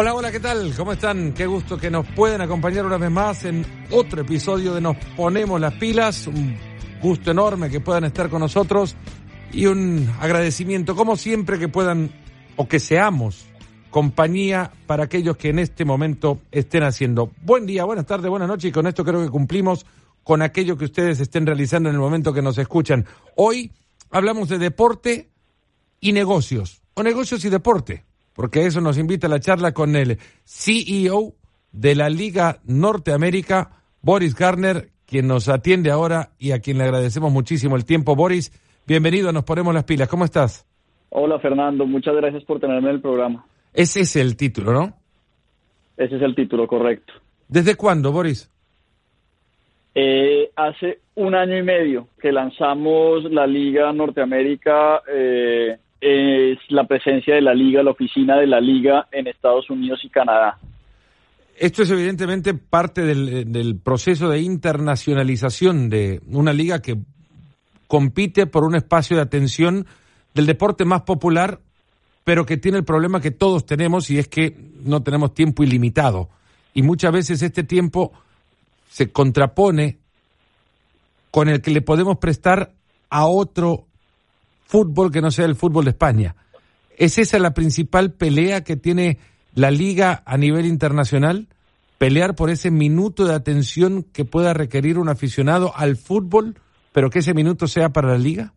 Hola, hola, ¿qué tal? ¿Cómo están? Qué gusto que nos pueden acompañar una vez más en otro episodio de Nos Ponemos las Pilas. Un gusto enorme que puedan estar con nosotros y un agradecimiento, como siempre, que puedan o que seamos compañía para aquellos que en este momento estén haciendo. Buen día, buenas tardes, buenas noches y con esto creo que cumplimos con aquello que ustedes estén realizando en el momento que nos escuchan. Hoy hablamos de deporte y negocios, o negocios y deporte, porque eso nos invita a la charla con el CEO de la Liga Norteamérica, Boris Garner, quien nos atiende ahora y a quien le agradecemos muchísimo el tiempo. Boris, bienvenido, nos ponemos las pilas. ¿Cómo estás? Hola Fernando, muchas gracias por tenerme en el programa. Ese es el título, ¿no? Ese es el título, correcto. ¿Desde cuándo, Boris? Eh, hace un año y medio que lanzamos la Liga Norteamérica, eh, es la presencia de la Liga, la oficina de la Liga en Estados Unidos y Canadá. Esto es evidentemente parte del, del proceso de internacionalización de una liga que compite por un espacio de atención del deporte más popular, pero que tiene el problema que todos tenemos y es que no tenemos tiempo ilimitado. Y muchas veces este tiempo se contrapone con el que le podemos prestar a otro fútbol que no sea el fútbol de España. ¿Es esa la principal pelea que tiene la liga a nivel internacional? Pelear por ese minuto de atención que pueda requerir un aficionado al fútbol, pero que ese minuto sea para la liga?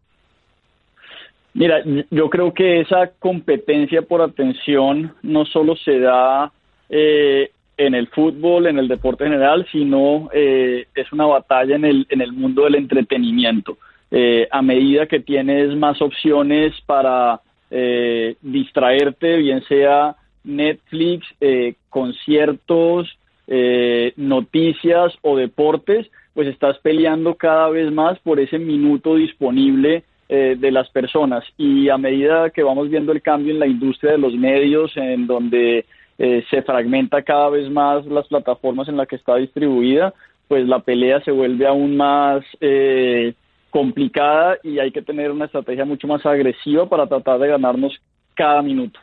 Mira, yo creo que esa competencia por atención no solo se da eh, en el fútbol, en el deporte general, sino eh, es una batalla en el, en el mundo del entretenimiento. Eh, a medida que tienes más opciones para eh, distraerte, bien sea Netflix, eh, conciertos, eh, noticias o deportes, pues estás peleando cada vez más por ese minuto disponible eh, de las personas. Y a medida que vamos viendo el cambio en la industria de los medios, en donde eh, se fragmenta cada vez más las plataformas en las que está distribuida, pues la pelea se vuelve aún más eh, complicada y hay que tener una estrategia mucho más agresiva para tratar de ganarnos cada minuto.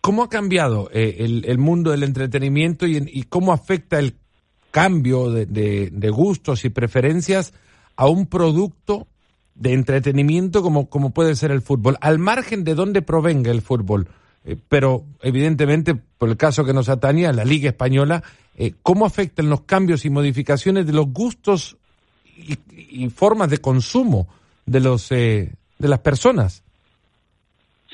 ¿Cómo ha cambiado eh, el, mundo del entretenimiento y, y, cómo afecta el cambio de, gustos y preferencias a un producto de entretenimiento como, como puede ser el fútbol, al margen de dónde provenga el fútbol? Eh, pero evidentemente, por el caso que nos atañe a la Liga Española, eh, ¿cómo afectan los cambios y modificaciones de los gustos y, y formas de consumo de, los, eh, de las personas?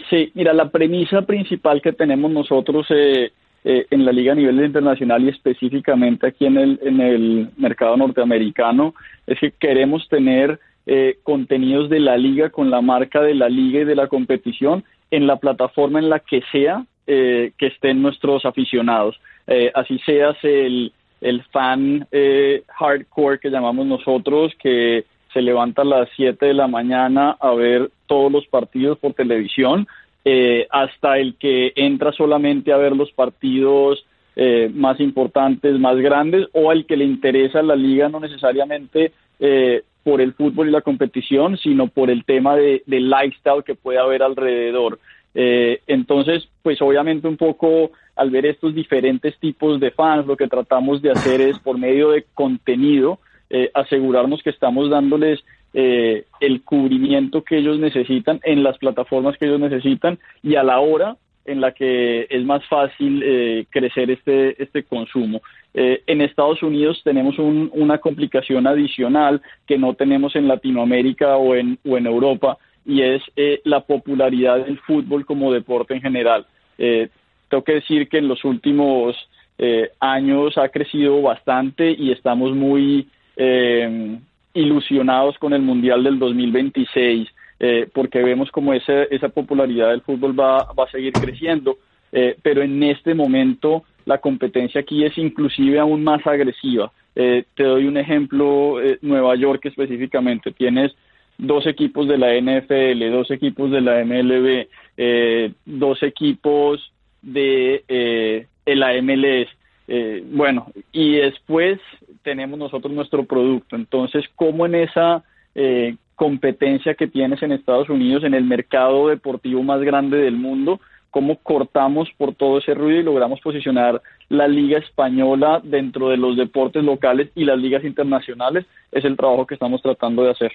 Sí, mira, la premisa principal que tenemos nosotros eh, eh, en la liga a nivel internacional y específicamente aquí en el, en el mercado norteamericano es que queremos tener eh, contenidos de la liga con la marca de la liga y de la competición en la plataforma en la que sea eh, que estén nuestros aficionados. Eh, así seas el, el fan eh, hardcore que llamamos nosotros, que se levanta a las 7 de la mañana a ver todos los partidos por televisión, eh, hasta el que entra solamente a ver los partidos eh, más importantes, más grandes, o al que le interesa la liga no necesariamente eh, por el fútbol y la competición, sino por el tema de, de lifestyle que puede haber alrededor. Eh, entonces, pues obviamente un poco al ver estos diferentes tipos de fans, lo que tratamos de hacer es por medio de contenido, eh, asegurarnos que estamos dándoles eh, el cubrimiento que ellos necesitan en las plataformas que ellos necesitan y a la hora en la que es más fácil eh, crecer este, este consumo. Eh, en Estados Unidos tenemos un, una complicación adicional que no tenemos en Latinoamérica o en, o en Europa y es eh, la popularidad del fútbol como deporte en general. Eh, tengo que decir que en los últimos eh, años ha crecido bastante y estamos muy eh, ilusionados con el Mundial del 2026 eh, porque vemos como esa, esa popularidad del fútbol va, va a seguir creciendo, eh, pero en este momento la competencia aquí es inclusive aún más agresiva. Eh, te doy un ejemplo, Nueva York específicamente, tienes dos equipos de la NFL, dos equipos de la MLB, eh, dos equipos de eh, la MLS. Eh, bueno, y después tenemos nosotros nuestro producto. Entonces, ¿cómo en esa eh, competencia que tienes en Estados Unidos, en el mercado deportivo más grande del mundo, cómo cortamos por todo ese ruido y logramos posicionar la liga española dentro de los deportes locales y las ligas internacionales, es el trabajo que estamos tratando de hacer.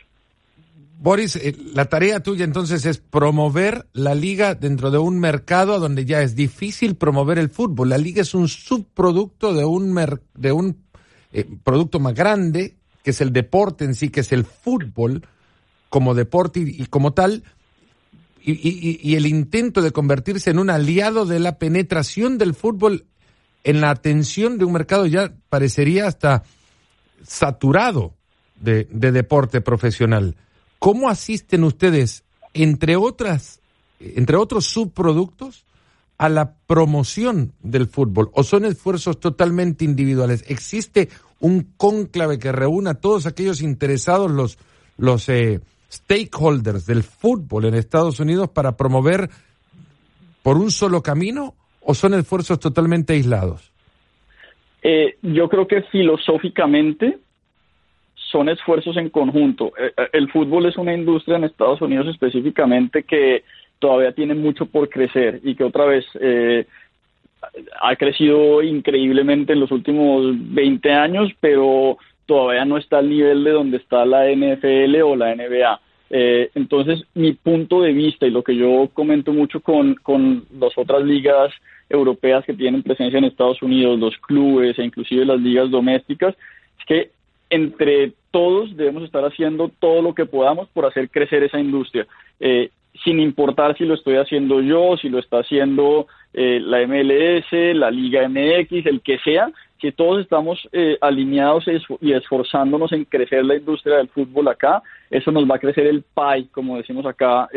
Boris, eh, la tarea tuya entonces es promover la liga dentro de un mercado donde ya es difícil promover el fútbol. La liga es un subproducto de un, de un eh, producto más grande, que es el deporte en sí, que es el fútbol como deporte y, como tal, y, y, el intento de convertirse en un aliado de la penetración del fútbol en la atención de un mercado ya parecería hasta saturado de, de deporte profesional. ¿Cómo asisten ustedes, entre otras, entre otros subproductos, a la promoción del fútbol? ¿O son esfuerzos totalmente individuales? ¿Existe un cónclave que reúna a todos aquellos interesados, los, los eh, stakeholders del fútbol en Estados Unidos para promover por un solo camino o son esfuerzos totalmente aislados? Eh, yo creo que filosóficamente son esfuerzos en conjunto. Eh, eh, el fútbol es una industria en Estados Unidos específicamente que todavía tiene mucho por crecer y que otra vez eh, ha crecido increíblemente en los últimos 20 años, pero todavía no está al nivel de donde está la NFL o la NBA. entonces, mi punto de vista y lo que yo comento mucho con, con las otras ligas europeas que tienen presencia en Estados Unidos, los clubes e inclusive las ligas domésticas, es que entre todos debemos estar haciendo todo lo que podamos por hacer crecer esa industria, eh, sin importar si lo estoy haciendo yo, si lo está haciendo eh, la MLS, la Liga MX, el que sea, si todos estamos eh, alineados y esforzándonos en crecer la industria del fútbol acá, eso nos va a crecer el pie, como decimos acá,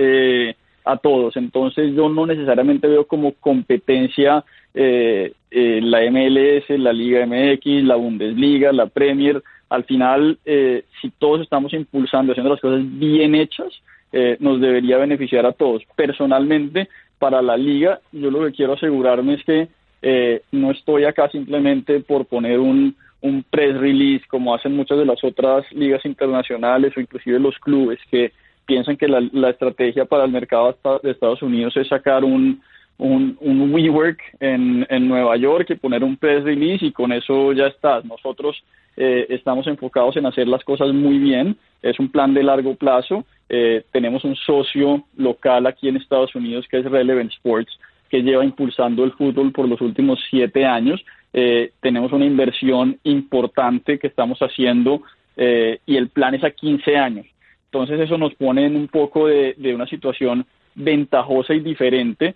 a todos. Entonces yo no necesariamente veo como competencia la MLS, la Liga MX, la Bundesliga, la Premier, al final, eh, si todos estamos impulsando, haciendo las cosas bien hechas, eh, nos debería beneficiar a todos. Personalmente, para la liga, yo lo que quiero asegurarme es que eh, no estoy acá simplemente por poner un, un press release como hacen muchas de las otras ligas internacionales o inclusive los clubes que piensan que la, la estrategia para el mercado de Estados Unidos es sacar un, un, un WeWork en, en Nueva York y poner un press release y con eso ya está. Nosotros eh, estamos enfocados en hacer las cosas muy bien. Es un plan de largo plazo. Eh, tenemos un socio local aquí en Estados Unidos que es Relevant Sports, que lleva impulsando el fútbol por los últimos siete años. Eh, tenemos una inversión importante que estamos haciendo y el plan es a 15 años. Entonces eso nos pone en un poco de, de una situación ventajosa y diferente,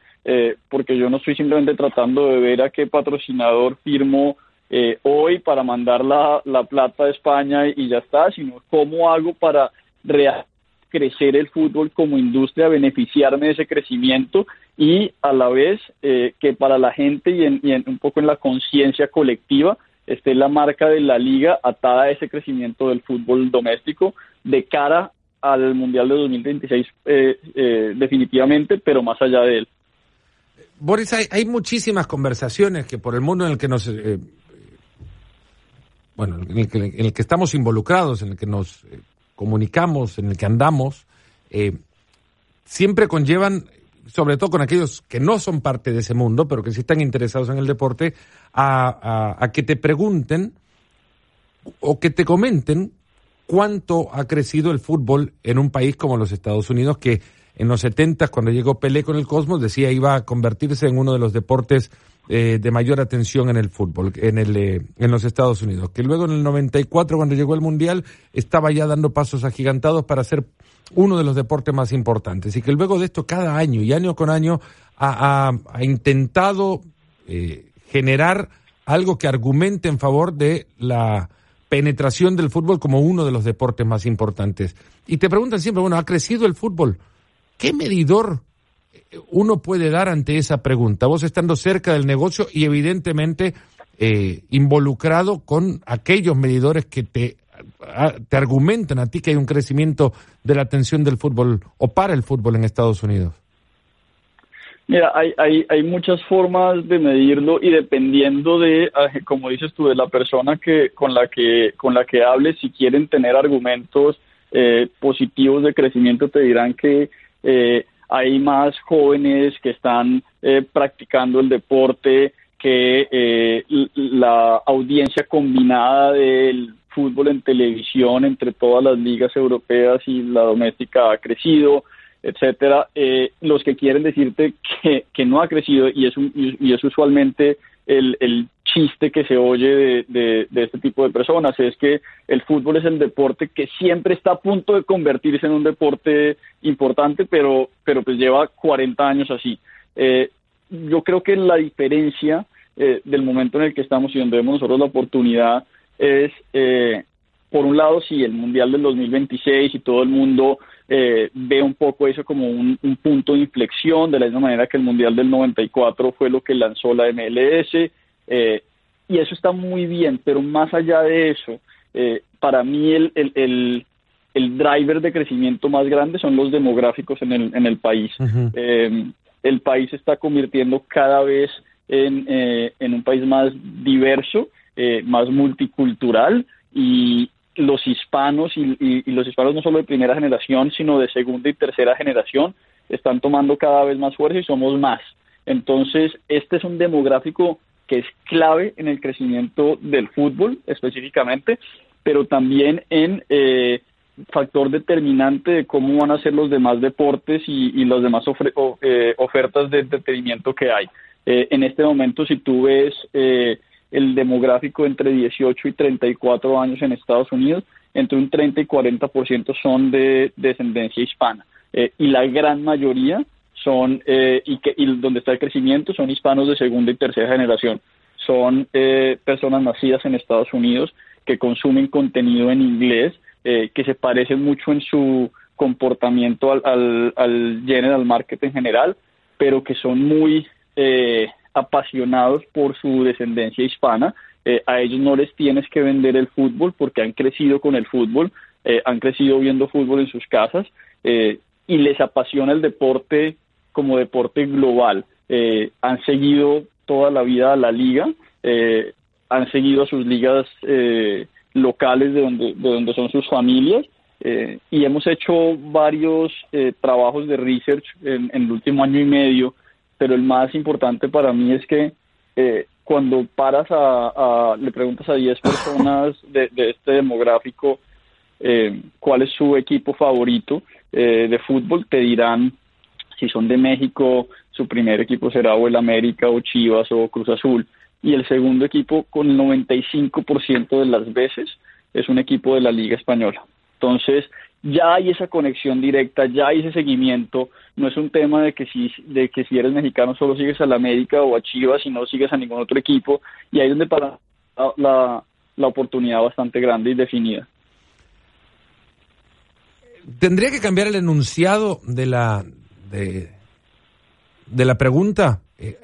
porque yo no estoy simplemente tratando de ver a qué patrocinador firmo eh, hoy para mandar la, la plata a España y ya está, sino cómo hago para crecer el fútbol como industria, beneficiarme de ese crecimiento y a la vez eh, que para la gente y, en, un poco en la conciencia colectiva esté la marca de la liga atada a ese crecimiento del fútbol doméstico de cara al Mundial de 2026 eh, definitivamente, pero más allá de él. Boris, hay, hay, muchísimas conversaciones que por el mundo en el que nos bueno, en el, que, en el que estamos involucrados, en el que nos eh, comunicamos, en el que andamos, eh, siempre conllevan, sobre todo con aquellos que no son parte de ese mundo, pero que sí están interesados en el deporte, a, que te pregunten o que te comenten cuánto ha crecido el fútbol en un país como los Estados Unidos, que en los 70, cuando llegó Pelé con el Cosmos, decía iba a convertirse en uno de los deportes eh, de mayor atención en el fútbol, en, el, eh, en los Estados Unidos. Que luego en el 94, cuando llegó el Mundial, estaba ya dando pasos agigantados para ser uno de los deportes más importantes. Y que luego de esto, cada año y año con año, ha, ha, intentado eh, generar algo que argumente en favor de la penetración del fútbol como uno de los deportes más importantes. Y te preguntan siempre, bueno, ¿ha crecido el fútbol? ¿Qué medidor uno puede dar ante esa pregunta? Vos estando cerca del negocio y evidentemente eh, involucrado con aquellos medidores que te, te argumentan a ti que hay un crecimiento de la atención del fútbol o para el fútbol en Estados Unidos. Mira, hay, hay, hay muchas formas de medirlo y dependiendo de, ah, como dices tú, de la persona que con la que con la que hables, si quieren tener argumentos eh, positivos de crecimiento, te dirán que eh, hay más jóvenes que están eh, practicando el deporte, que eh, la audiencia combinada del fútbol en televisión entre todas las ligas europeas y la doméstica ha crecido, etcétera. Eh, los que quieren decirte que, que no ha crecido y es, y es usualmente el, el chiste que se oye de, este tipo de personas es que el fútbol es el deporte que siempre está a punto de convertirse en un deporte importante, pero, pero pues lleva 40 años así. Eh, yo creo que la diferencia eh, del momento en el que estamos y donde vemos nosotros la oportunidad es, eh, por un lado, si el Mundial del 2026 y todo el mundo eh, ve un poco eso como un, punto de inflexión, de la misma manera que el Mundial del 94 fue lo que lanzó la MLS, eh, y eso está muy bien, pero más allá de eso, eh, para mí el, el, el, driver de crecimiento más grande son los demográficos en el, en el país. el país se está convirtiendo cada vez en, en un país más diverso, más multicultural, y, los hispanos y, los hispanos no solo de primera generación, sino de segunda y tercera generación, están tomando cada vez más fuerza y somos más. Entonces, este es un demográfico que es clave en el crecimiento del fútbol específicamente, pero también en eh, factor determinante de cómo van a ser los demás deportes y, las demás eh, ofertas de entretenimiento que hay. Eh, en este momento, si tú ves el demográfico entre 18 y 34 años en Estados Unidos, entre un 30 y 40% son de descendencia hispana. Eh, y la gran mayoría son, eh, y, que, y donde está el crecimiento, son hispanos de segunda y tercera generación. Son eh, personas nacidas en Estados Unidos que consumen contenido en inglés, que se parecen mucho en su comportamiento al, al, al general market en general, pero que son muy apasionados por su descendencia hispana. Eh, a ellos no les tienes que vender el fútbol porque han crecido con el fútbol, eh, han crecido viendo fútbol en sus casas eh, y les apasiona el deporte como deporte global. han seguido toda la vida a la liga, han seguido a sus ligas locales de donde, de donde son sus familias y hemos hecho varios trabajos de research en, el último año y medio pero el más importante para mí es que eh, cuando paras a, le preguntas a 10 personas de, este demográfico eh, cuál es su equipo favorito eh, de fútbol, te dirán si son de México, su primer equipo será o el América o Chivas o Cruz Azul, y el segundo equipo con el 95% de las veces es un equipo de la Liga Española. Entonces, ya hay esa conexión directa, ya hay ese seguimiento, no es un tema de que si, de que si eres mexicano solo sigues a la América o a Chivas y no sigues a ningún otro equipo, y ahí es donde para la, la oportunidad bastante grande y definida. ¿Tendría que cambiar el enunciado de la, de, de la pregunta? Eh,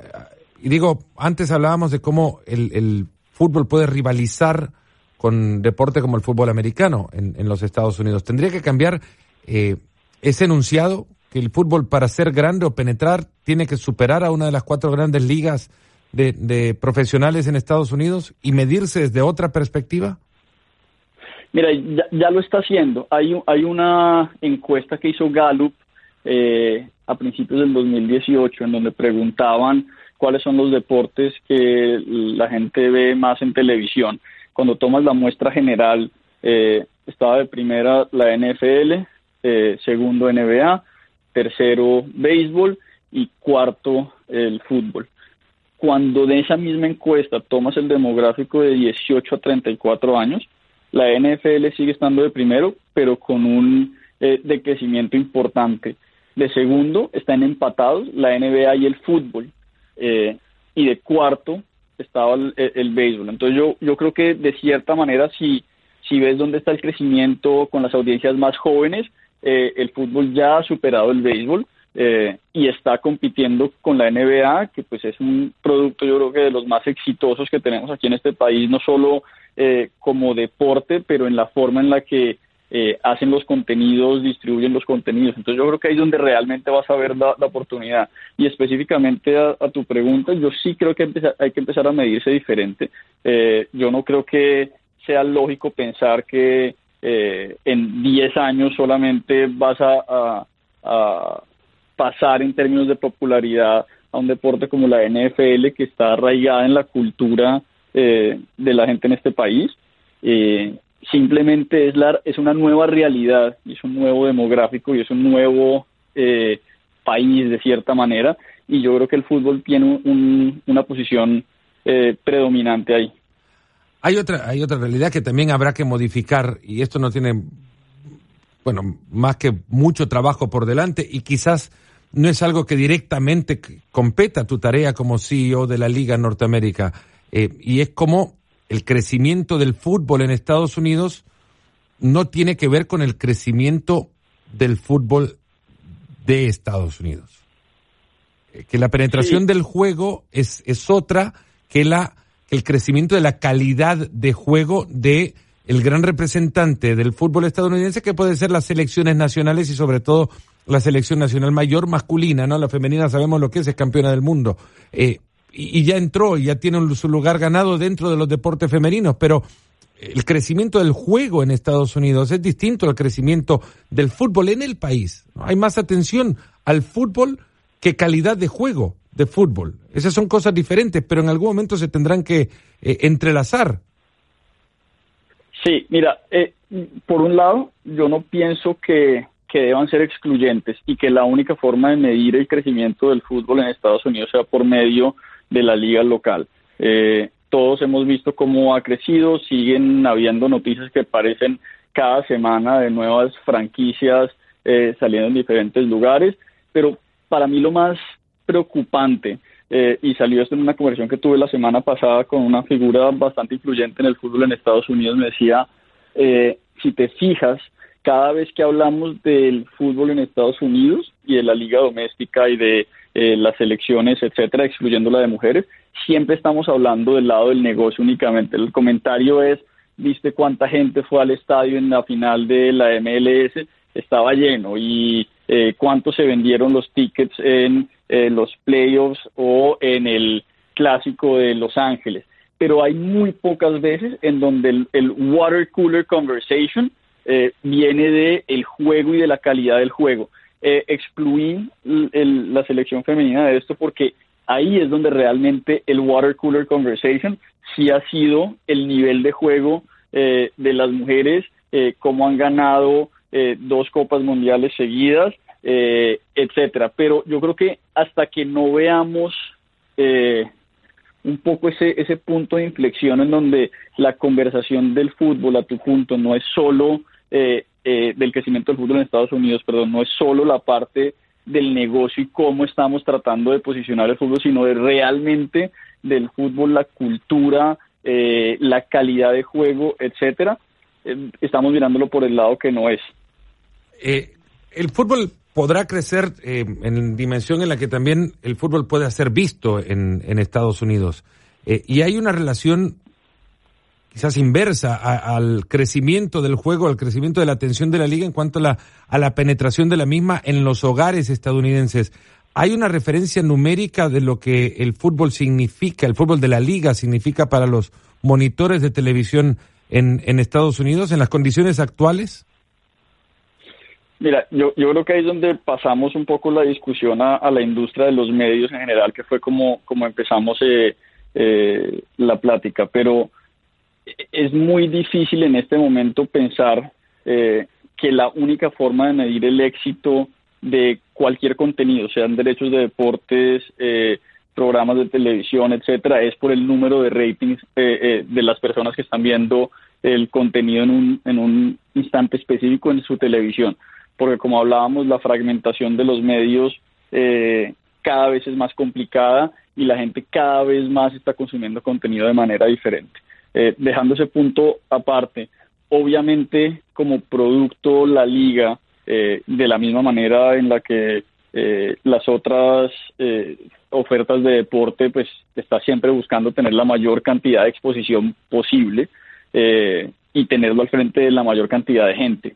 y digo, antes hablábamos de cómo el, el fútbol puede rivalizar con deporte como el fútbol americano en, en los Estados Unidos. ¿Tendría que cambiar eh, ese enunciado que el fútbol para ser grande o penetrar tiene que superar a una de las cuatro grandes ligas de, de profesionales en Estados Unidos y medirse desde otra perspectiva? Mira, ya, ya lo está haciendo. Hay, hay una encuesta que hizo Gallup eh, a principios del 2018 en donde preguntaban cuáles son los deportes que la gente ve más en televisión cuando tomas la muestra general, eh, estaba de primera la NFL, eh, segundo NBA, tercero béisbol y cuarto el fútbol. Cuando de esa misma encuesta tomas el demográfico de 18 a 34 años, la NFL sigue estando de primero, pero con un eh, decrecimiento importante. De segundo están empatados la NBA y el fútbol. y de cuarto estaba el, béisbol. Entonces yo, yo creo que de cierta manera si, si ves dónde está el crecimiento con las audiencias más jóvenes, eh, el fútbol ya ha superado el béisbol eh, y está compitiendo con la NBA, que pues es un producto yo creo que de los más exitosos que tenemos aquí en este país, no solo eh, como deporte, pero en la forma en la que eh, hacen los contenidos, distribuyen los contenidos. Entonces yo creo que ahí es donde realmente vas a ver la, oportunidad. Y específicamente a, tu pregunta, yo sí creo que hay que empezar a medirse diferente. Eh, yo no creo que sea lógico pensar que eh, en 10 años solamente vas a, pasar en términos de popularidad a un deporte como la NFL que está arraigada en la cultura eh, de la gente en este país. Eh, simplemente es, la, es una nueva realidad, y es un nuevo demográfico y es un nuevo eh, país de cierta manera y yo creo que el fútbol tiene una posición predominante ahí. Hay otra, hay otra realidad que también habrá que modificar y esto no tiene, bueno, más que mucho trabajo por delante y quizás no es algo que directamente competa tu tarea como CEO de la Liga Norteamérica. Eh, y es como el crecimiento del fútbol en Estados Unidos no tiene que ver con el crecimiento del fútbol de Estados Unidos. Eh, que la penetración del juego es, es otra que la el crecimiento de la calidad de juego de el gran representante del fútbol estadounidense que puede ser las selecciones nacionales y sobre todo la selección nacional mayor masculina, ¿no? La femenina sabemos lo que es, es campeona del mundo. Eh, y, ya entró y ya tiene su lugar ganado dentro de los deportes femeninos, pero el crecimiento del juego en Estados Unidos es distinto al crecimiento del fútbol en el país. Hay más atención al fútbol que calidad de juego de fútbol. Esas son cosas diferentes, pero en algún momento se tendrán que eh, entrelazar. Sí, mira, eh, por un lado, yo no pienso que que deban ser excluyentes y que la única forma de medir el crecimiento del fútbol en Estados Unidos sea por medio la liga local. Eh, todos hemos visto cómo ha crecido, siguen habiendo noticias que aparecen cada semana de nuevas franquicias eh, saliendo en diferentes lugares, pero para mí lo más preocupante, eh, y salió esto en una conversación que tuve la semana pasada con una figura bastante influyente en el fútbol en Estados Unidos, me decía, si te fijas, cada vez que hablamos del fútbol en Estados Unidos y de la liga doméstica y de eh, las elecciones, etcétera, excluyendo la de mujeres, siempre estamos hablando del lado del negocio únicamente. El comentario es, viste cuánta gente fue al estadio en la final de la MLS, estaba lleno y eh, cuánto se vendieron los tickets en los playoffs o en el clásico de Los Ángeles. Pero hay muy pocas veces en donde el water cooler conversation eh, viene de el juego y de la calidad del juego. Eh, excluí la selección femenina de esto porque ahí es donde realmente el water cooler conversation sí ha sido el nivel de juego eh, de las mujeres, eh, cómo han ganado dos copas mundiales seguidas, etcétera. Pero yo creo que hasta que no veamos un poco ese, ese punto de inflexión en donde la conversación del fútbol a tu punto no es solo eh, eh, del crecimiento del fútbol en Estados Unidos, perdón, no es solo la parte del negocio y cómo estamos tratando de posicionar el fútbol, sino de realmente del fútbol, la cultura, eh, la calidad de juego, etcétera. estamos mirándolo por el lado que no es. el fútbol podrá crecer en dimensión en la que también el fútbol puede ser visto en Estados Unidos. y hay una relación quizás inversa al crecimiento del juego, al crecimiento de la atención de la liga en cuanto a la, penetración de la misma en los hogares estadounidenses. ¿Hay una referencia numérica de lo que el fútbol significa, el fútbol de la liga significa para los monitores de televisión en, Estados Unidos en las condiciones actuales? Mira, yo, yo creo que ahí es donde pasamos un poco la discusión a, la industria de los medios en general, que fue como, como empezamos eh, eh, la plática. Pero es muy difícil en este momento pensar eh, que la única forma de medir el éxito de cualquier contenido, sean derechos de deportes, eh, programas de televisión, etcétera, es por el número de ratings eh, de las personas que están viendo el contenido en un, en un instante específico en su televisión. Porque como hablábamos, la fragmentación de los medios cada vez es más complicada y la gente cada vez más está consumiendo contenido de manera diferente. Eh, dejando ese punto aparte, obviamente como producto la liga, eh, de la misma manera en la que eh, las otras ofertas de deporte, pues está siempre buscando tener la mayor cantidad de exposición posible y tenerlo al frente de la mayor cantidad de gente.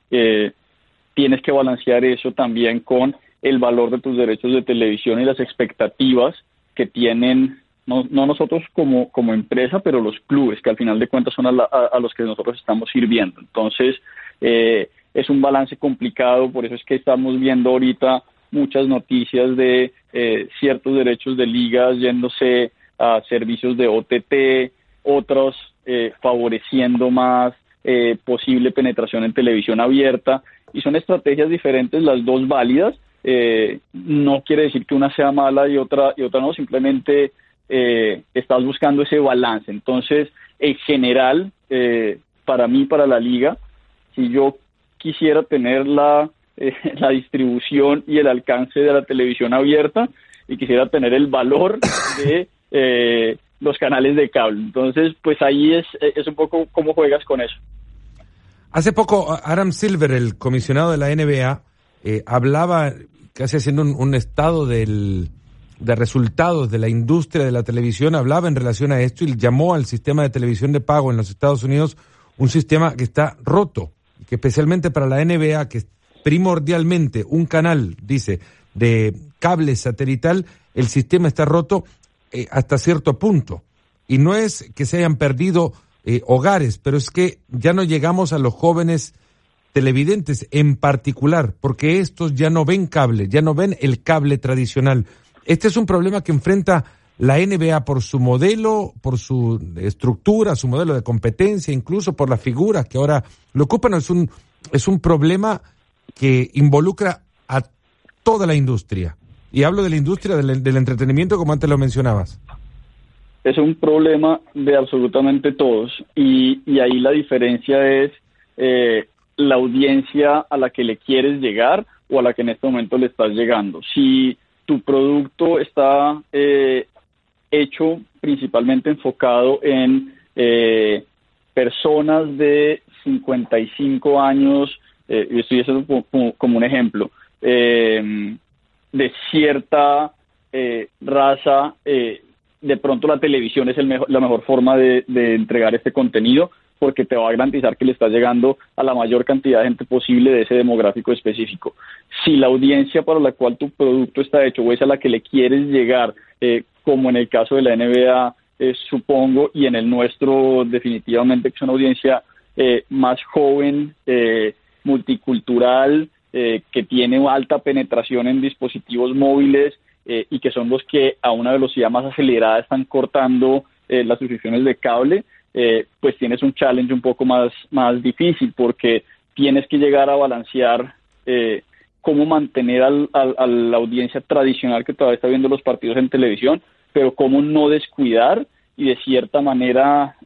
tienes que balancear eso también con el valor de tus derechos de televisión y las expectativas que tienen no, no nosotros como, como empresa, pero los clubes, que al final de cuentas son a, los que nosotros estamos sirviendo. Entonces, eh, es un balance complicado, por eso es que estamos viendo ahorita muchas noticias de eh, ciertos derechos de ligas yéndose a servicios de OTT, otros eh, favoreciendo más eh, posible penetración en televisión abierta y son estrategias diferentes, las dos válidas. no quiere decir que una sea mala y otra y otra no, simplemente estás buscando ese balance. Entonces, en general, para mí, para la liga, si yo quisiera tener la eh, la distribución y el alcance de la televisión abierta y quisiera tener el valor de eh, los canales de cable. Entonces, pues ahí es, es un poco cómo juegas con eso. Hace poco, Adam Silver, el comisionado de la NBA, eh, hablaba casi haciendo un, estado del, de resultados de la industria de la televisión, hablaba en relación a esto y llamó al sistema de televisión de pago en los Estados Unidos un sistema que está roto, que especialmente para la NBA, que primordialmente un canal, dice, de cable satelital, el sistema está roto eh, hasta cierto punto. Y no es que se hayan perdido eh, hogares, pero es que ya no llegamos a los jóvenes televidentes en particular, porque estos ya no ven cable, ya no ven el cable tradicional. Este es un problema que enfrenta la NBA por su modelo, por su estructura, su modelo de competencia, incluso por las figuras que ahora lo ocupan. Es un, es un problema que involucra a toda la industria. Y hablo de la industria del, entretenimiento como antes lo mencionabas. Es un problema de absolutamente todos y, ahí la diferencia es eh, la audiencia a la que le quieres llegar o a la que en este momento le estás llegando. Si tu producto está eh, hecho principalmente enfocado en eh, personas de 55 años eh, y estoy haciendo como, un ejemplo, eh, de cierta eh, raza, de pronto la televisión es el la mejor forma de, entregar este contenido porque te va a garantizar que le estás llegando a la mayor cantidad de gente posible de ese demográfico específico. Si la audiencia para la cual tu producto está hecho o es a la que le quieres llegar, como en el caso de la NBA, supongo, y en el nuestro definitivamente que es una audiencia más joven, eh, multicultural, eh, que tiene alta penetración en dispositivos móviles eh, y que son los que a una velocidad más acelerada están cortando eh, las suscripciones de cable, pues tienes un challenge un poco más, más difícil porque tienes que llegar a balancear cómo mantener al, a la audiencia tradicional que todavía está viendo los partidos en televisión, pero cómo no descuidar y de cierta manera,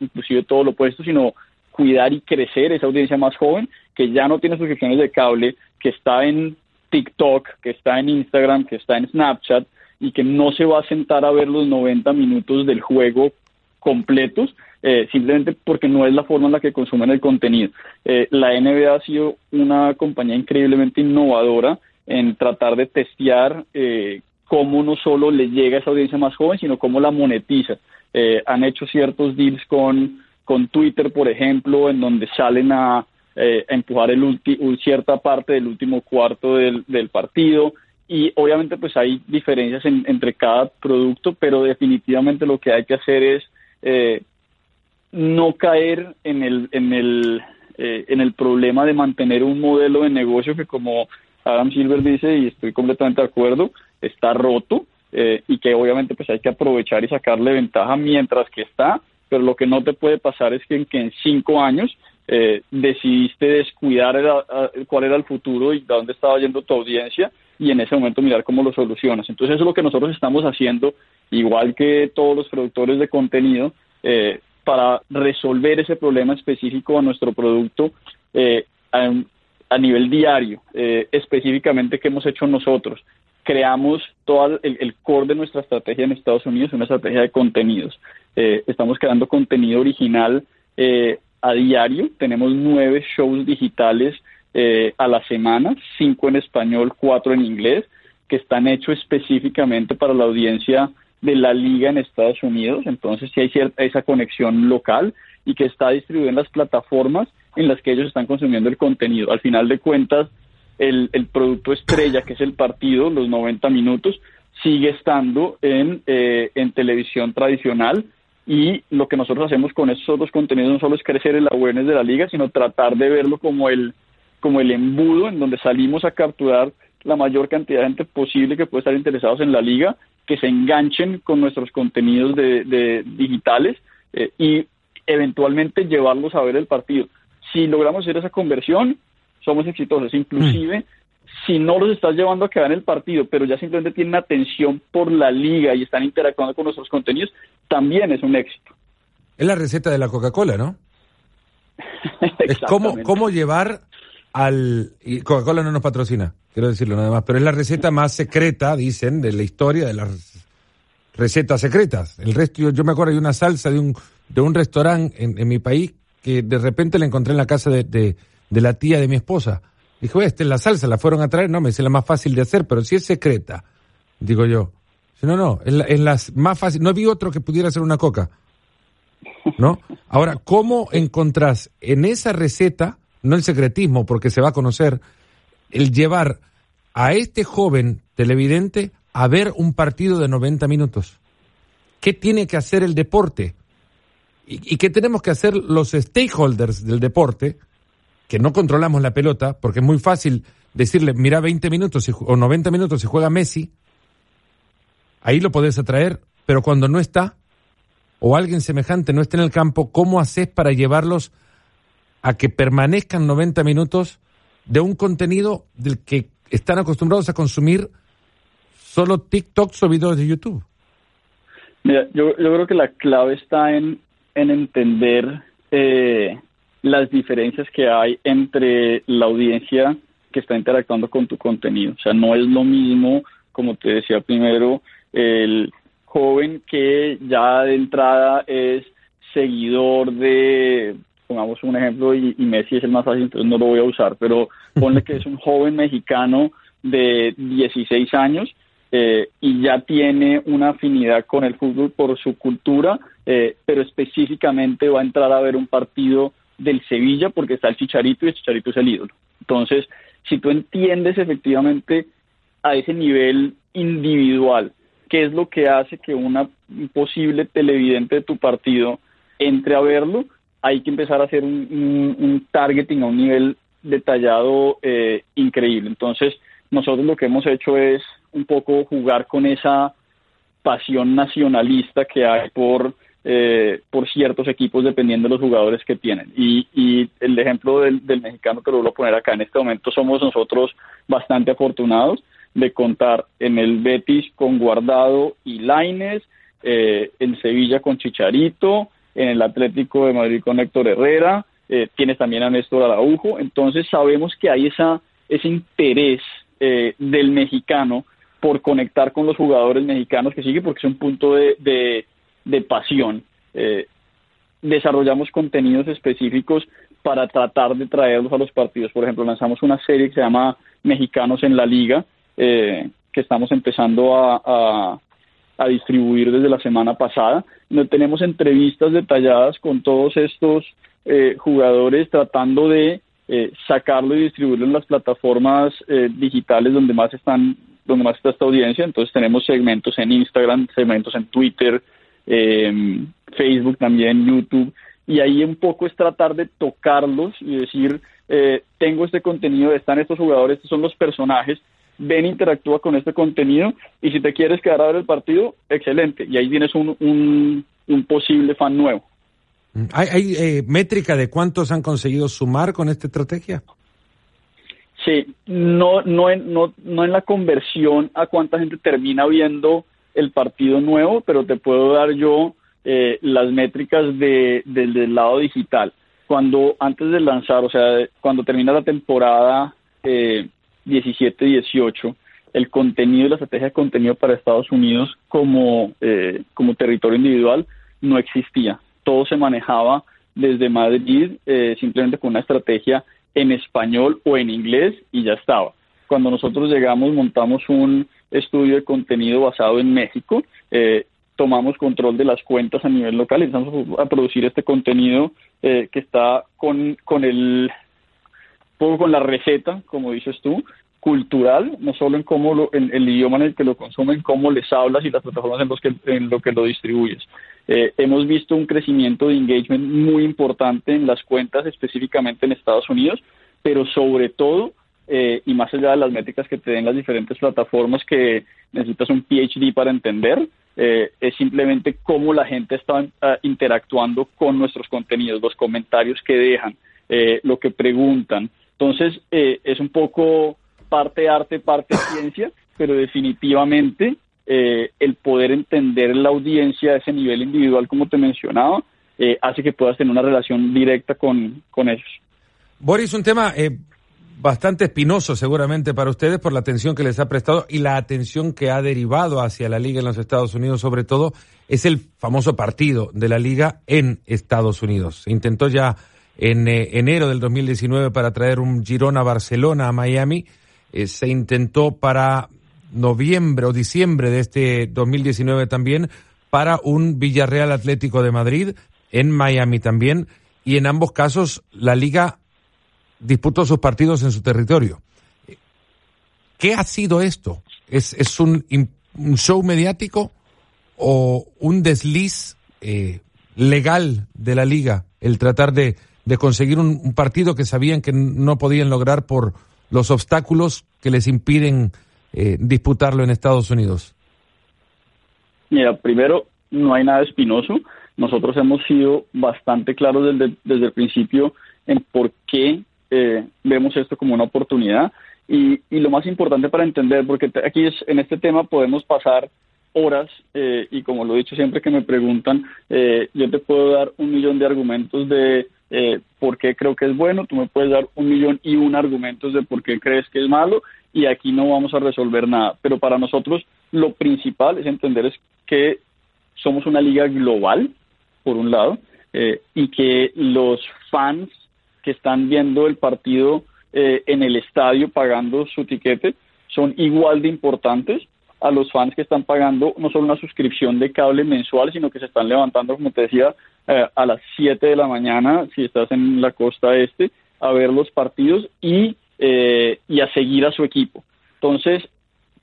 inclusive todo lo opuesto, sino cuidar y crecer esa audiencia más joven que ya no tiene suscripciones de cable, que está en TikTok, que está en Instagram, que está en Snapchat y que no se va a sentar a ver los 90 minutos del juego completos, eh, simplemente porque no es la forma en la que consumen el contenido. Eh, la NBA ha sido una compañía increíblemente innovadora en tratar de testear eh, cómo no solo le llega a esa audiencia más joven, sino cómo la monetiza. han hecho ciertos deals con con Twitter, por ejemplo, en donde salen a, eh, empujar el cierta parte del último cuarto del, partido y obviamente pues hay diferencias entre cada producto, pero definitivamente lo que hay que hacer es eh, no caer en el, en, el, eh, en el problema de mantener un modelo de negocio que como Adam Silver dice, y estoy completamente de acuerdo, está roto y que obviamente pues hay que aprovechar y sacarle ventaja mientras que está pero lo que no te puede pasar es que en, que en cinco años eh, decidiste descuidar cuál era el futuro y dónde estaba yendo tu audiencia y en ese momento mirar cómo lo solucionas. Entonces eso es lo que nosotros estamos haciendo, igual que todos los productores de contenido, eh, para resolver ese problema específico a nuestro producto eh, a, nivel diario, específicamente qué hemos hecho nosotros creamos todo el, core de nuestra estrategia en Estados Unidos, una estrategia de contenidos. Eh, estamos creando contenido original eh, a diario. Tenemos nueve shows digitales eh, a la semana, cinco en español, cuatro en inglés, que están hechos específicamente para la audiencia de la liga en Estados Unidos. Entonces, sí hay cierta esa conexión local y que está distribuida en las plataformas en las que ellos están consumiendo el contenido. Al final de cuentas, el, el producto estrella, que es el partido, los 90 minutos, sigue estando en, eh, en televisión tradicional y lo que nosotros hacemos con esos otros contenidos no solo es crecer el awareness de la liga, sino tratar de verlo como el como el embudo en donde salimos a capturar la mayor cantidad de gente posible que puede estar interesados en la liga, que se enganchen con nuestros contenidos de, digitales eh, y eventualmente llevarlos a ver el partido. Si logramos hacer esa conversión, somos exitosos. Inclusive, si no los estás llevando a que vean el partido, pero ya simplemente tienen atención por la liga y están interactuando con nuestros contenidos, también es un éxito. Es la receta de la Coca-Cola, ¿no? es cómo, cómo llevar al... Coca-Cola no nos patrocina, quiero decirlo nada más, pero es la receta más secreta, dicen, de la historia de las recetas secretas. El resto, yo, me acuerdo de una salsa de un, de un restaurante en, mi país que de repente la encontré en la casa de, de, la tía de mi esposa. Dijo, esta es la salsa, la fueron a traer, no, me dice la más fácil de hacer, pero si es secreta, digo yo. No, no, es la, es la más fácil, no vi otro que pudiera hacer una coca. ¿No? Ahora, ¿cómo encontrás en esa receta no el secretismo, porque se va a conocer, el llevar a este joven televidente a ver un partido de 90 minutos. ¿Qué tiene que hacer el deporte? ¿Y, qué tenemos que hacer los stakeholders del deporte? Que no controlamos la pelota, porque es muy fácil decirle, mira 20 minutos o 90 minutos si juega Messi, ahí lo podés atraer, pero cuando no está, o alguien semejante no está en el campo, ¿cómo haces para llevarlos a que permanezcan 90 minutos de un contenido del que están acostumbrados a consumir solo TikToks o videos de YouTube? Mira, yo, creo que la clave está en, en entender eh, las diferencias que hay entre la audiencia que está interactuando con tu contenido. O sea, no es lo mismo, como te decía primero, el joven que ya de entrada es seguidor de pongamos un ejemplo, y, Messi es el más fácil, entonces no lo voy a usar, pero ponle que es un joven mexicano de 16 años eh, y ya tiene una afinidad con el fútbol por su cultura, eh, pero específicamente va a entrar a ver un partido del Sevilla porque está el Chicharito y el Chicharito es el ídolo. Entonces, si tú entiendes efectivamente a ese nivel individual qué es lo que hace que una posible televidente de tu partido entre a verlo, hay que empezar a hacer un, targeting a un nivel detallado eh, increíble. Entonces, nosotros lo que hemos hecho es un poco jugar con esa pasión nacionalista que hay por, eh, por ciertos equipos dependiendo de los jugadores que tienen. Y, el ejemplo del, mexicano que lo voy a poner acá en este momento, somos nosotros bastante afortunados de contar en el Betis con Guardado y Laines, eh, en Sevilla con Chicharito, en el Atlético de Madrid con Héctor Herrera, eh, tienes también a Néstor Araujo, entonces sabemos que hay esa, ese interés eh, del mexicano por conectar con los jugadores mexicanos que sigue porque es un punto de, de, pasión. Eh, desarrollamos contenidos específicos para tratar de traerlos a los partidos. Por ejemplo, lanzamos una serie que se llama Mexicanos en la Liga, que estamos empezando a distribuir desde la semana pasada. No tenemos entrevistas detalladas con todos estos eh, jugadores tratando de eh, sacarlo y distribuirlo en las plataformas eh, digitales donde más están donde más está esta audiencia. Entonces tenemos segmentos en Instagram, segmentos en Twitter, em, Facebook también, YouTube. Y ahí un poco es tratar de tocarlos y decir, tengo este contenido, están estos jugadores, estos son los personajes, ven, interactúa con este contenido y si te quieres quedar a ver el partido, excelente. Y ahí tienes un, un, posible fan nuevo. Mm, ¿Hay, hay eh, métrica de cuántos han conseguido sumar con esta estrategia? Sí, no, no, en, no, no en la conversión a cuánta gente termina viendo el partido nuevo, pero te puedo dar yo eh, las métricas de, del lado digital. Cuando antes de lanzar, o sea, cuando termina la temporada eh, 17-18 el contenido la estrategia de contenido para Estados Unidos como, eh, como territorio individual no existía. Todo se manejaba desde Madrid eh, simplemente con una estrategia en español o en inglés y ya estaba. Cuando nosotros llegamos montamos un estudio de contenido basado en México, eh, tomamos control de las cuentas a nivel local y empezamos a producir este contenido que está con, con el poco con la receta, como dices tú, cultural, no solo en cómo lo, en el idioma en el que lo consumen, cómo les hablas y las plataformas en los que en lo que lo distribuyes. Eh, hemos visto un crecimiento de engagement muy importante en las cuentas, específicamente en Estados Unidos, pero sobre todo, eh, y más allá de las métricas que te den las diferentes plataformas que necesitas un PhD para entender, eh, es simplemente cómo la gente está ah, interactuando con nuestros contenidos, los comentarios que dejan, eh, lo que preguntan. Entonces, es un poco parte arte, parte ciencia, pero definitivamente el poder entender la audiencia a ese nivel individual, como te mencionaba, hace que puedas tener una relación directa con, con ellos. Boris, un tema eh, bastante espinoso seguramente para ustedes por la atención que les ha prestado y la atención que ha derivado hacia la liga en los Estados Unidos, sobre todo, es el famoso partido de la liga en Estados Unidos. Se intentó ya en eh, enero del 2019 para traer un Girona Barcelona a Miami. Eh, se intentó para noviembre o diciembre de este 2019 también para un Villarreal Atlético de Madrid en Miami también. Y en ambos casos la liga disputó sus partidos en su territorio. ¿Qué ha sido esto? ¿Es, es un, show mediático o un desliz eh, legal de la liga el tratar de, de conseguir un, partido que sabían que no podían lograr por los obstáculos que les impiden eh, disputarlo en Estados Unidos? Mira, primero, no hay nada espinoso. Nosotros hemos sido bastante claros desde, desde el principio en por qué eh, vemos esto como una oportunidad. Y, y, lo más importante para entender, porque aquí es, en este tema podemos pasar horas eh, y como lo he dicho siempre que me preguntan, eh, yo te puedo dar un millón de argumentos de por qué creo que es bueno, tú me puedes dar un millón y un argumentos de por qué crees que es malo y aquí no vamos a resolver nada. Pero para nosotros lo principal es entender es que somos una liga global, por un lado, y que los fans que están viendo el partido eh, en el estadio pagando su tiquete son igual de importantes a los fans que están pagando no solo una suscripción de cable mensual, sino que se están levantando, como te decía, eh, a las 7 de la mañana, si estás en la costa este, a ver los partidos y, eh, y a seguir a su equipo. Entonces,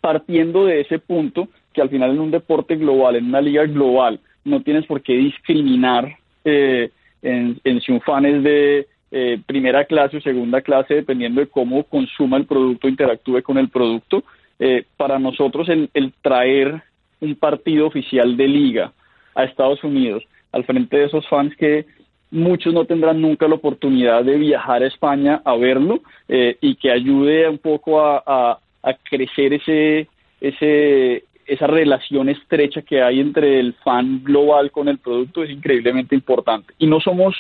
partiendo de ese punto, que al final en un deporte global, en una liga global, no tienes por qué discriminar en, en si un fan es de eh, primera clase o segunda clase, dependiendo de cómo consuma el producto, interactúe con el producto. Eh, para nosotros el, traer un partido oficial de liga a Estados Unidos al frente de esos fans que muchos no tendrán nunca la oportunidad de viajar a España a verlo eh, y que ayude un poco a, crecer ese, ese, esa relación estrecha que hay entre el fan global con el producto es increíblemente importante. Y no somos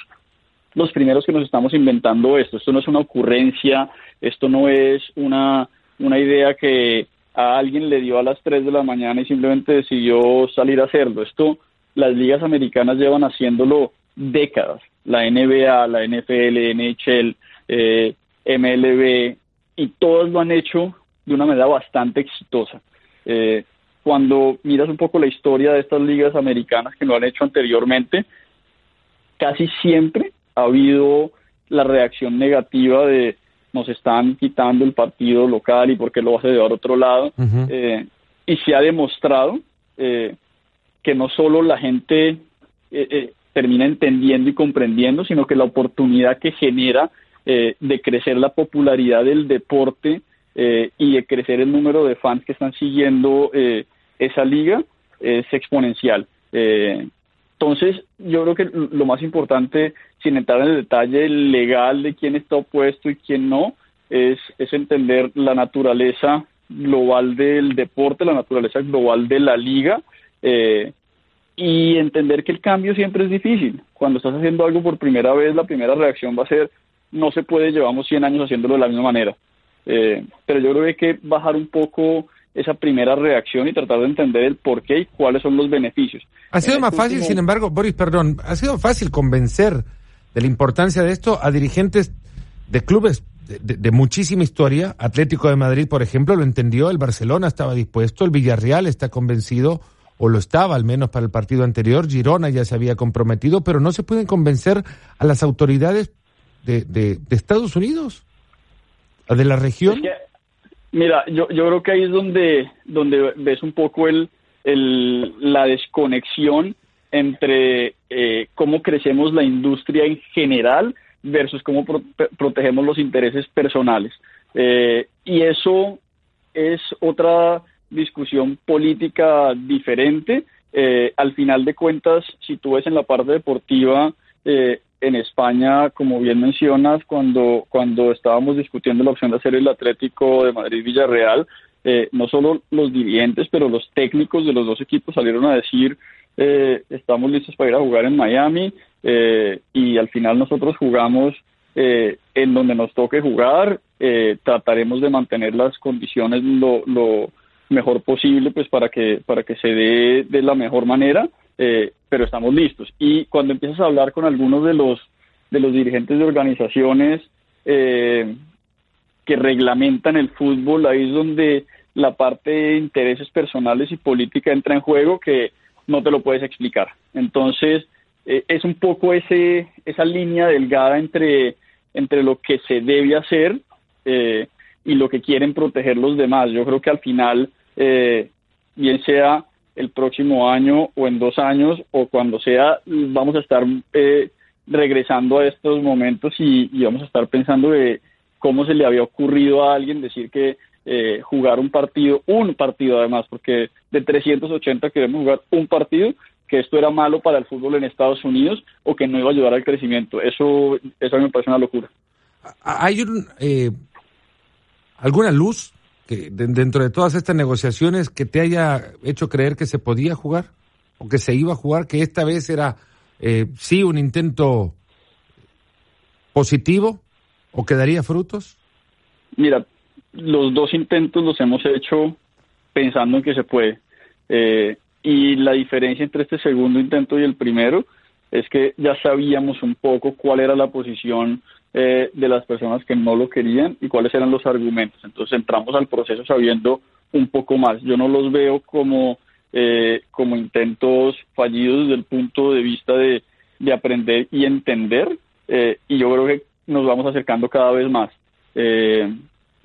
los primeros que nos estamos inventando esto. Esto no es una ocurrencia, esto no es una, una idea que a alguien le dio a las 3 de la mañana y simplemente decidió salir a hacerlo. Esto las ligas americanas llevan haciéndolo décadas. La NBA, la NFL, NHL, eh, MLB, y todos lo han hecho de una manera bastante exitosa. Eh, cuando miras un poco la historia de estas ligas americanas que lo han hecho anteriormente, casi siempre ha habido la reacción negativa de nos están quitando el partido local y por qué lo vas a llevar a otro lado. Eh, y se ha demostrado eh, que no solo la gente eh, termina entendiendo y comprendiendo, sino que la oportunidad que genera de crecer la popularidad del deporte y de crecer el número de fans que están siguiendo esa liga es exponencial. entonces, yo creo que lo más importante sin entrar en el detalle legal de quién está opuesto y quién no, es entender la naturaleza global del deporte, la naturaleza global de la liga eh, y entender que el cambio siempre es difícil. Cuando estás haciendo algo por primera vez, la primera reacción va a ser, no se puede, llevamos 100 años haciéndolo de la misma manera. Eh, pero yo creo que hay que bajar un poco esa primera reacción y tratar de entender el por qué y cuáles son los beneficios. Ha sido más fácil, sin embargo, Boris, perdón, ha sido fácil convencer de la importancia de esto a dirigentes de clubes de, muchísima historia. Atlético de Madrid, por ejemplo, lo entendió, el Barcelona estaba dispuesto, el Villarreal está convencido, o lo estaba al menos para el partido anterior, Girona ya se había comprometido, pero no se pueden convencer a las autoridades de, de, Estados Unidos, de la región. mira, yo, yo creo que ahí es donde, donde ves un poco el, la desconexión entre eh, cómo crecemos la industria en general versus cómo protegemos los intereses personales. Eh, y eso es otra discusión política diferente. Eh, al final de cuentas, si tú ves en la parte deportiva, eh, en España, como bien mencionas, cuando, cuando estábamos discutiendo la opción de hacer el Atlético de Madrid-Villarreal, no solo los dirigentes, pero los técnicos de los dos equipos salieron a decir, estamos listos para ir a jugar en Miami, y al final nosotros jugamos eh, en donde nos toque jugar, eh, trataremos de mantener las condiciones lo, lo, mejor posible pues para que, para que se dé de la mejor manera, eh, pero estamos listos. Y cuando empiezas a hablar con algunos de los, de los dirigentes de organizaciones que reglamentan el fútbol, ahí es donde la parte de intereses personales y política entra en juego que no te lo puedes explicar. Entonces, es un poco ese, esa línea delgada entre entre lo que se debe hacer eh, y lo que quieren proteger los demás. Yo creo que al final, eh, bien sea el próximo año o en dos años o cuando sea, vamos a estar eh, regresando a estos momentos y, vamos a estar pensando de cómo se le había ocurrido a alguien decir que jugar un partido, un partido además, porque de 380 queremos jugar un partido, que esto era malo para el fútbol en Estados Unidos o que no iba a ayudar al crecimiento. Eso, eso a mí me parece una locura. ¿Hay eh, alguna luz que dentro de todas estas negociaciones que te haya hecho creer que se podía jugar o que se iba a jugar, que esta vez era eh, sí un intento positivo o que daría frutos? Mira, los dos intentos los hemos hecho pensando en que se puede. Eh, y la diferencia entre este segundo intento y el primero es que ya sabíamos un poco cuál era la posición eh, de las personas que no lo querían y cuáles eran los argumentos. Entonces entramos al proceso sabiendo un poco más. Yo no los veo como, eh, como intentos fallidos desde el punto de vista de, de aprender y entender eh, y yo creo que nos vamos acercando cada vez más.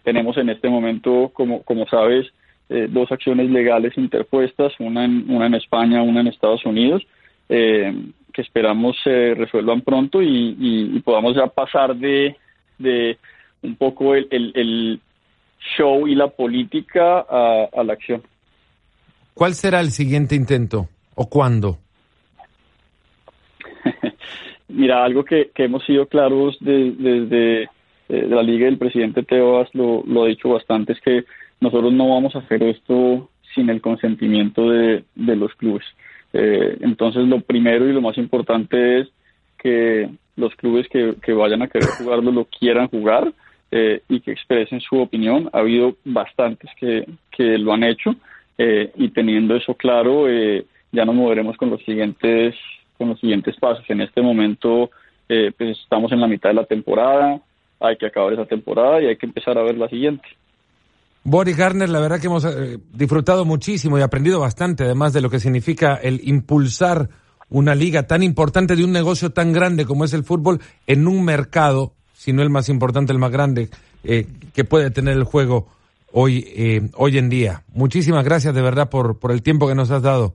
tenemos en este momento, como, como sabes, eh, dos acciones legales interpuestas, una en, una en España, una en Estados Unidos, eh, que esperamos se resuelvan pronto y, podamos ya pasar de, de un poco el, el, show y la política a, la acción. ¿Cuál será el siguiente intento o cuándo? Mira, algo que, que hemos sido claros desde la Liga del presidente Tebas lo, lo ha dicho bastante, es que nosotros no vamos a hacer esto sin el consentimiento de, los clubes. Eh, entonces, lo primero y lo más importante es que los clubes que, vayan a querer jugarlo lo quieran jugar eh, y que expresen su opinión. Ha habido bastantes que, que lo han hecho eh, y teniendo eso claro, ya nos moveremos con los siguientes con los siguientes pasos. En este momento, pues estamos en la mitad de la temporada, hay que acabar esa temporada y hay que empezar a ver la siguiente. Boris Garner, la verdad que hemos eh, disfrutado muchísimo y aprendido bastante, además de lo que significa el impulsar una liga tan importante de un negocio tan grande como es el fútbol en un mercado, si no el más importante, el más grande eh, que puede tener el juego hoy, eh, hoy en día. Muchísimas gracias de verdad por, por el tiempo que nos has dado.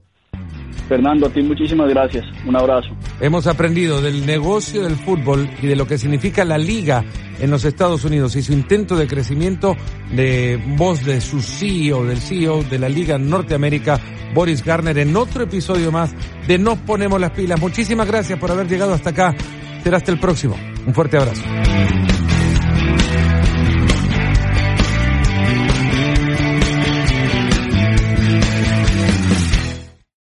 Fernando, a ti muchísimas gracias. Un abrazo. Hemos aprendido del negocio del fútbol y de lo que significa la liga en los Estados Unidos y su intento de crecimiento de voz de su CEO, del CEO de la Liga Norteamérica, Boris Garner, en otro episodio más de Nos Ponemos las Pilas. Muchísimas gracias por haber llegado hasta acá. Será hasta el próximo. Un fuerte abrazo.